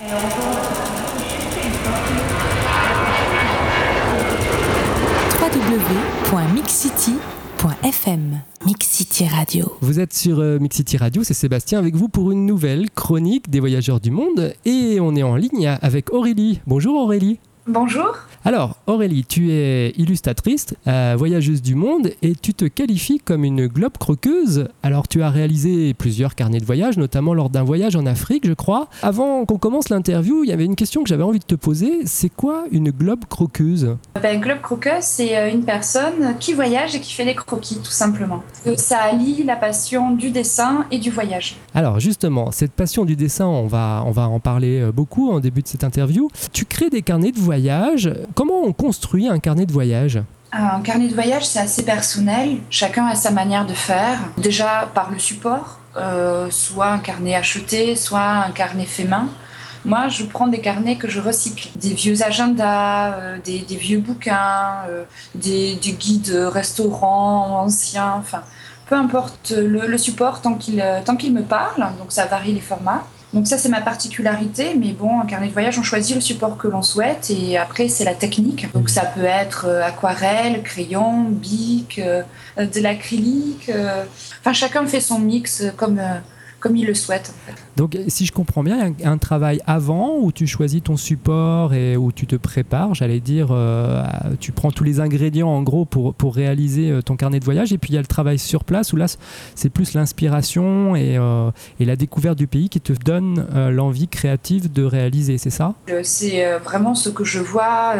www.mixcity.fm Mixcity Radio. Vous êtes sur euh, Mixcity Radio, c'est Sébastien avec vous pour une nouvelle chronique des voyageurs du monde et on est en ligne avec Aurélie. Bonjour Aurélie. Bonjour. Alors, Aurélie, tu es illustratrice, euh, voyageuse du monde et tu te qualifies comme une globe croqueuse. Alors, tu as réalisé plusieurs carnets de voyage, notamment lors d'un voyage en Afrique, je crois. Avant qu'on commence l'interview, il y avait une question que j'avais envie de te poser. C'est quoi une globe croqueuse? Ben, Globe croqueuse, c'est euh, une personne qui voyage et qui fait des croquis, tout simplement. Ça allie la passion du dessin et du voyage. Alors, justement, cette passion du dessin, on va, on va en parler euh, beaucoup en début de cette interview. Tu crées des carnets de voyage Comment on construit un carnet de voyage? Un carnet de voyage, c'est assez personnel. Chacun a sa manière de faire. Déjà par le support, euh, soit un carnet acheté, soit un carnet fait main. Moi, je prends des carnets que je recycle, des vieux agendas, euh, des, vieux bouquins, euh, des, guides restaurants anciens, enfin, peu importe le, le support tant qu'il me parle. Donc ça varie les formats. Donc ça, c'est ma particularité. Mais bon, en carnet de voyage, on choisit le support que l'on souhaite et après, c'est la technique. Donc ça peut être euh, aquarelle, crayon, bic, euh, de l'acrylique. Euh. Enfin, chacun fait son mix comme comme il le souhaite. Donc, si je comprends bien, il y a un travail avant où tu choisis ton support et où tu te prépares, j'allais dire, euh, tu prends tous les ingrédients en gros pour, pour réaliser euh, ton carnet de voyage. Et puis, il y a le travail sur place où là, c'est plus l'inspiration et, euh, et, la découverte du pays qui te donne l'envie créative de réaliser, c'est ça? C'est vraiment ce que je vois,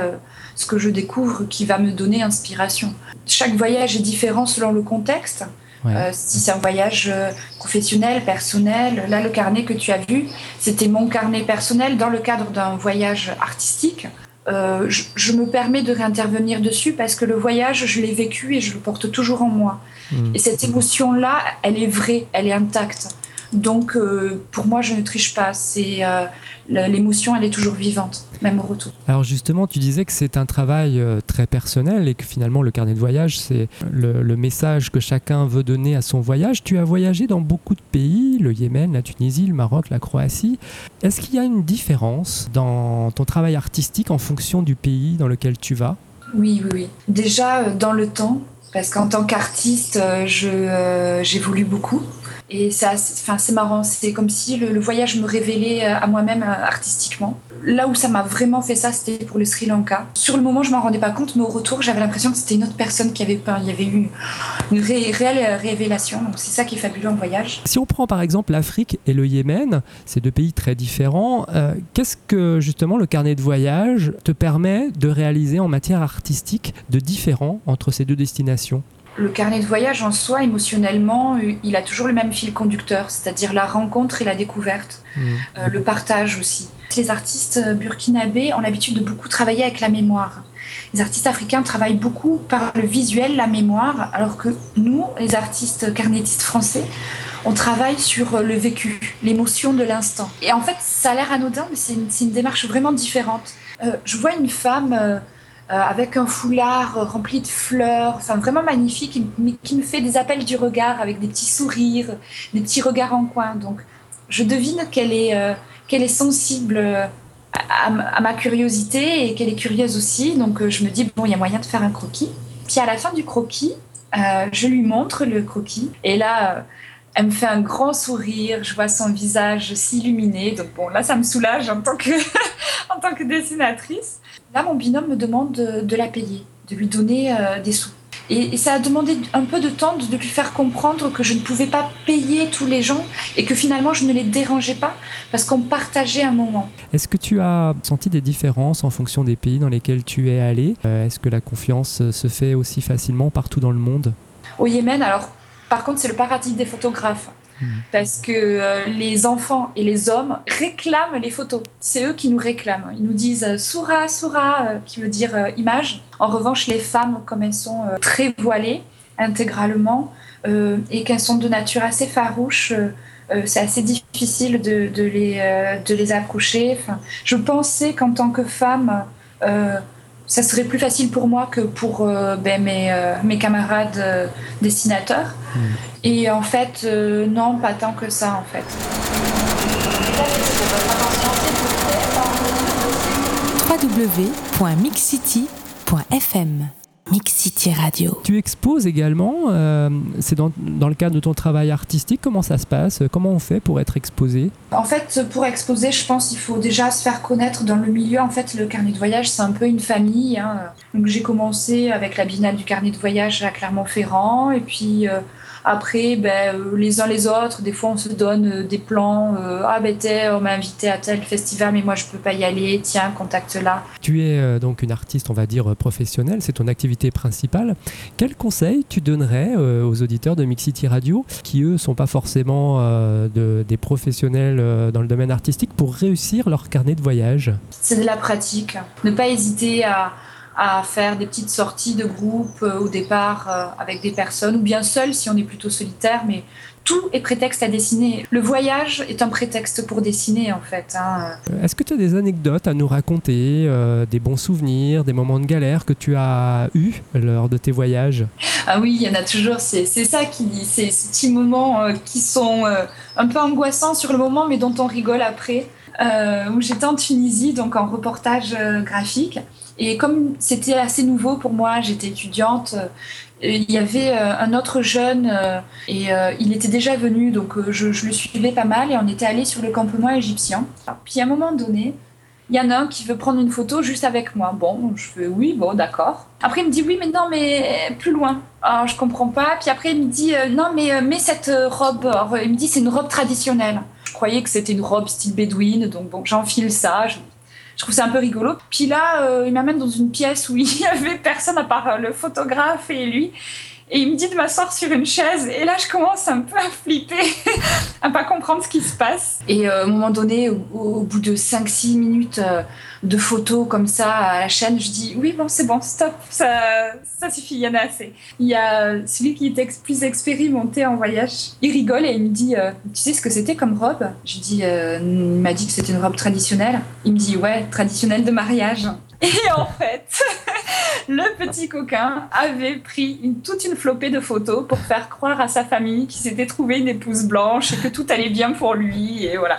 ce que je découvre qui va me donner inspiration. Chaque voyage est différent selon le contexte. Euh, si c'est un voyage euh, professionnel, personnel, là le carnet que tu as vu, c'était mon carnet personnel dans le cadre d'un voyage artistique. Euh, je, me permets de réintervenir dessus parce que le voyage, je l'ai vécu et je le porte toujours en moi. Hmm. Et cette émotion-là, elle est vraie, elle est intacte. Donc, euh, pour moi, je ne triche pas. C'est euh, l'émotion, elle est toujours vivante, même au retour. Alors justement, tu disais que c'est un travail euh, très personnel et que finalement, le carnet de voyage, c'est le, le, message que chacun veut donner à son voyage. Tu as voyagé dans beaucoup de pays, le Yémen, la Tunisie, le Maroc, la Croatie. Est-ce qu'il y a une différence dans ton travail artistique en fonction du pays dans lequel tu vas? Oui, oui, oui. Déjà, dans le temps, parce qu'en tant qu'artiste, j'évolue beaucoup. Et c'est marrant, c'est comme si le, voyage me révélait euh, à moi-même euh, artistiquement. Là où ça m'a vraiment fait ça, c'était pour le Sri Lanka. Sur le moment, je m'en rendais pas compte, mais au retour, j'avais l'impression que c'était une autre personne qui avait peint. Il y avait eu une réelle euh, révélation. Donc c'est ça qui est fabuleux en voyage. Si on prend par exemple l'Afrique et le Yémen, c'est deux pays très différents. Qu'est-ce que justement le carnet de voyage te permet de réaliser en matière artistique de différent entre ces deux destinations? Le carnet de voyage en soi, émotionnellement, il a toujours le même fil conducteur, c'est-à-dire la rencontre et la découverte, mmh. euh, le partage aussi. Les artistes burkinabés ont l'habitude de beaucoup travailler avec la mémoire. Les artistes africains travaillent beaucoup par le visuel, la mémoire, alors que nous, les artistes carnétistes français, on travaille sur le vécu, l'émotion de l'instant. Et en fait, ça a l'air anodin, mais c'est une, démarche vraiment différente. Euh, je vois une femme... Euh, euh, avec un foulard rempli de fleurs, enfin vraiment magnifique, mais qui me fait des appels du regard avec des petits sourires, des petits regards en coin. Donc, je devine qu'elle est, euh, est sensible à, ma curiosité et qu'elle est curieuse aussi. Donc, euh, je me dis, bon, il y a moyen de faire un croquis. Puis à la fin du croquis, je lui montre le croquis. Et là, elle me fait un grand sourire, je vois son visage s'illuminer. Donc bon, là, ça me soulage en tant que, en tant que dessinatrice. Là, mon binôme me demande de, la payer, de lui donner euh, des sous. Et, ça a demandé un peu de temps de, lui faire comprendre que je ne pouvais pas payer tous les gens et que finalement je ne les dérangeais pas parce qu'on partageait un moment. Est-ce que tu as senti des différences en fonction des pays dans lesquels tu es allé euh, Est-ce que la confiance se fait aussi facilement partout dans le monde? Au Yémen, alors par contre, c'est le paradis des photographes. Hmm. Parce que euh, les enfants et les hommes réclament les photos. C'est eux qui nous réclament. Ils nous disent euh, Soura, Soura, euh, qui veut dire image. En revanche, les femmes, comme elles sont très voilées intégralement et qu'elles sont de nature assez farouche, c'est assez difficile de, les, de les approcher. Enfin, je pensais qu'en tant que femme, ça serait plus facile pour moi que pour euh, ben, mes, euh, mes, camarades euh, dessinateurs. Hmm. Et en fait, non, pas tant que ça, en fait. www.mixcity.fm Mix City Radio. Tu exposes également, euh, c'est dans, dans, le cadre de ton travail artistique, comment ça se passe Comment on fait pour être exposé? En fait, pour exposer, je pense qu'il faut déjà se faire connaître dans le milieu. En fait, le carnet de voyage, c'est un peu une famille. Hein. Donc j'ai commencé avec la binale du carnet de voyage à Clermont-Ferrand, et puis... Euh, après, ben, euh, les uns les autres, des fois on se donne euh, des plans. Euh, ah ben on m'a invité à tel festival, mais moi je peux pas y aller. Tiens, contacte là. Tu es donc une artiste, on va dire professionnelle. C'est ton activité principale. Quel conseil tu donnerais aux auditeurs de Mix City Radio, qui eux sont pas forcément de, des professionnels dans le domaine artistique, pour réussir leur carnet de voyage? C'est de la pratique. Ne pas hésiter à à faire des petites sorties de groupe euh, au départ euh, avec des personnes, ou bien seul si on est plutôt solitaire, mais tout est prétexte à dessiner. Le voyage est un prétexte pour dessiner en fait. Hein. Est-ce que tu as des anecdotes à nous raconter, euh, des bons souvenirs, des moments de galère que tu as eus lors de tes voyages? Ah oui, il y en a toujours. C'est ça qui, c'est ces petits moments qui sont un peu angoissants sur le moment, mais dont on rigole après. où j'étais en Tunisie, donc en reportage graphique. Et comme c'était assez nouveau pour moi, j'étais étudiante, euh, il y avait euh, un autre jeune euh, et il était déjà venu, donc je, le suivais pas mal et on était allé sur le campement égyptien. Puis à un moment donné, il y en a un qui veut prendre une photo juste avec moi. Bon, je fais oui, bon, d'accord. Après, il me dit oui, mais non, mais plus loin. Alors, je comprends pas. Puis après, il me dit non, mais mets cette robe. Il me dit c'est une robe traditionnelle. Je croyais que c'était une robe style bédouine, donc bon, j'enfile ça. Je trouve ça un peu rigolo. Puis là, euh, il m'amène dans une pièce où il y avait personne à part euh, le photographe et lui. Et il me dit de m'asseoir sur une chaise. Et là, je commence un peu à flipper, à pas comprendre ce qui se passe. Et euh, à un moment donné, au, bout de 5-6 minutes euh, de photos comme ça à la chaîne, je dis oui, bon, c'est bon, stop, ça, ça suffit, il y en a assez. Il y a celui qui était plus expérimenté en voyage. Il rigole et il me dit euh, Tu sais ce que c'était comme robe? Je dis Il m'a dit que c'était une robe traditionnelle. Il me dit Ouais, traditionnelle de mariage. Et en fait, le petit coquin avait pris une, toute une flopée de photos pour faire croire à sa famille qu'il s'était trouvé une épouse blanche et que tout allait bien pour lui. Et voilà.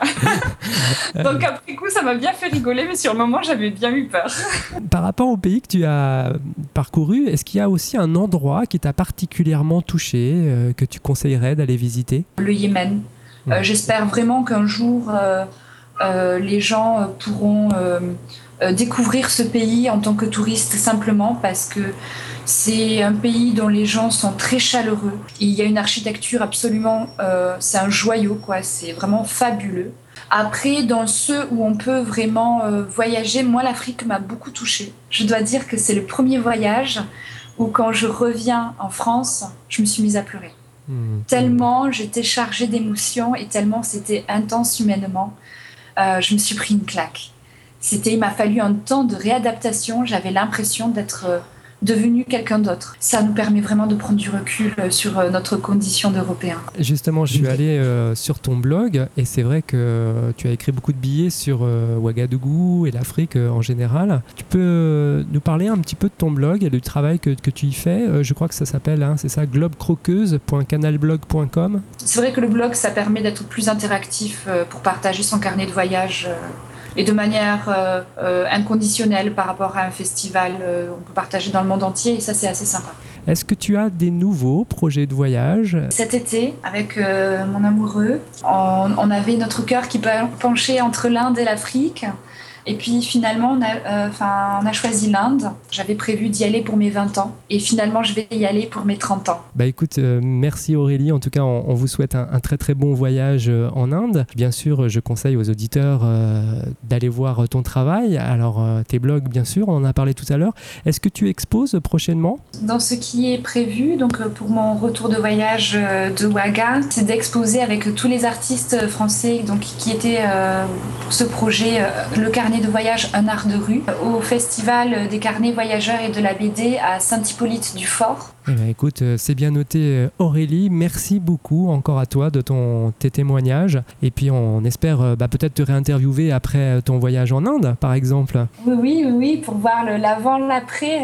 Donc après coup, ça m'a bien fait rigoler, mais sur le moment, j'avais bien eu peur. Par rapport au pays que tu as parcouru, est-ce qu'il y a aussi un endroit qui t'a particulièrement touché, euh, que tu conseillerais d'aller visiter? Le Yémen. Euh, j'espère vraiment qu'un jour, euh, les gens pourront euh, découvrir ce pays en tant que touriste simplement parce que c'est un pays dont les gens sont très chaleureux. Il y a une architecture absolument, euh, c'est un joyau quoi, c'est vraiment fabuleux. Après, dans ceux où on peut vraiment euh, voyager, moi l'Afrique m'a beaucoup touchée. Je dois dire que c'est le premier voyage où quand je reviens en France, je me suis mise à pleurer. Mmh. Tellement j'étais chargée d'émotions et tellement c'était intense humainement, je me suis pris une claque. C'était, il m'a fallu un temps de réadaptation. J'avais l'impression d'être euh, devenu quelqu'un d'autre. Ça nous permet vraiment de prendre du recul euh, sur euh, notre condition d'Européens. Justement, je suis allé sur ton blog et c'est vrai que tu as écrit beaucoup de billets sur Ouagadougou et l'Afrique en général. Tu peux nous parler un petit peu de ton blog et du travail que, que tu y fais? Je crois que ça s'appelle, hein, c'est ça, globecroqueuse.canalblog.com. C'est vrai que le blog, ça permet d'être plus interactif pour partager son carnet de voyage et de manière euh, euh, inconditionnelle par rapport à un festival. Euh, on peut partager dans le monde entier et ça, c'est assez sympa. Est-ce que tu as des nouveaux projets de voyage? Cet été, avec mon amoureux, on, on, avait notre cœur qui penchait entre l'Inde et l'Afrique. Et puis finalement, on a, euh, on a choisi l'Inde. J'avais prévu d'y aller pour mes 20 ans. Et finalement, je vais y aller pour mes 30 ans. Bah écoute, euh, merci Aurélie. En tout cas, on, vous souhaite un, très très bon voyage euh, en Inde. Bien sûr, je conseille aux auditeurs d'aller voir ton travail. Alors, tes blogs, bien sûr, on en a parlé tout à l'heure. Est-ce que tu exposes prochainement? Dans ce qui est prévu, donc pour mon retour de voyage de Ouaga, c'est d'exposer avec tous les artistes français donc, qui étaient pour ce projet le carnet de voyage Un art de rue au Festival des carnets voyageurs et de la BD à Saint-Hippolyte-du-Fort. Eh ben, écoute, euh, c'est bien noté euh, Aurélie. Merci beaucoup encore à toi de ton, tes témoignages. Et puis on espère euh, bah, peut-être te réinterviewer après ton voyage en Inde, par exemple. Oui, oui, oui, pour voir l'avant, l'après.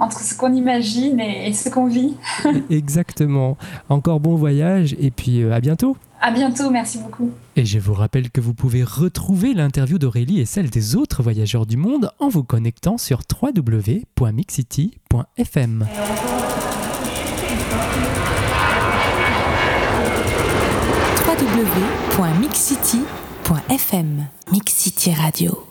entre ce qu'on imagine et, ce qu'on vit. Exactement. Encore bon voyage et puis à bientôt. À bientôt, merci beaucoup. Et je vous rappelle que vous pouvez retrouver l'interview d'Aurélie et celle des autres voyageurs du monde en vous connectant sur www.mixcity.fm. www.mixcity.fm Mix City Radio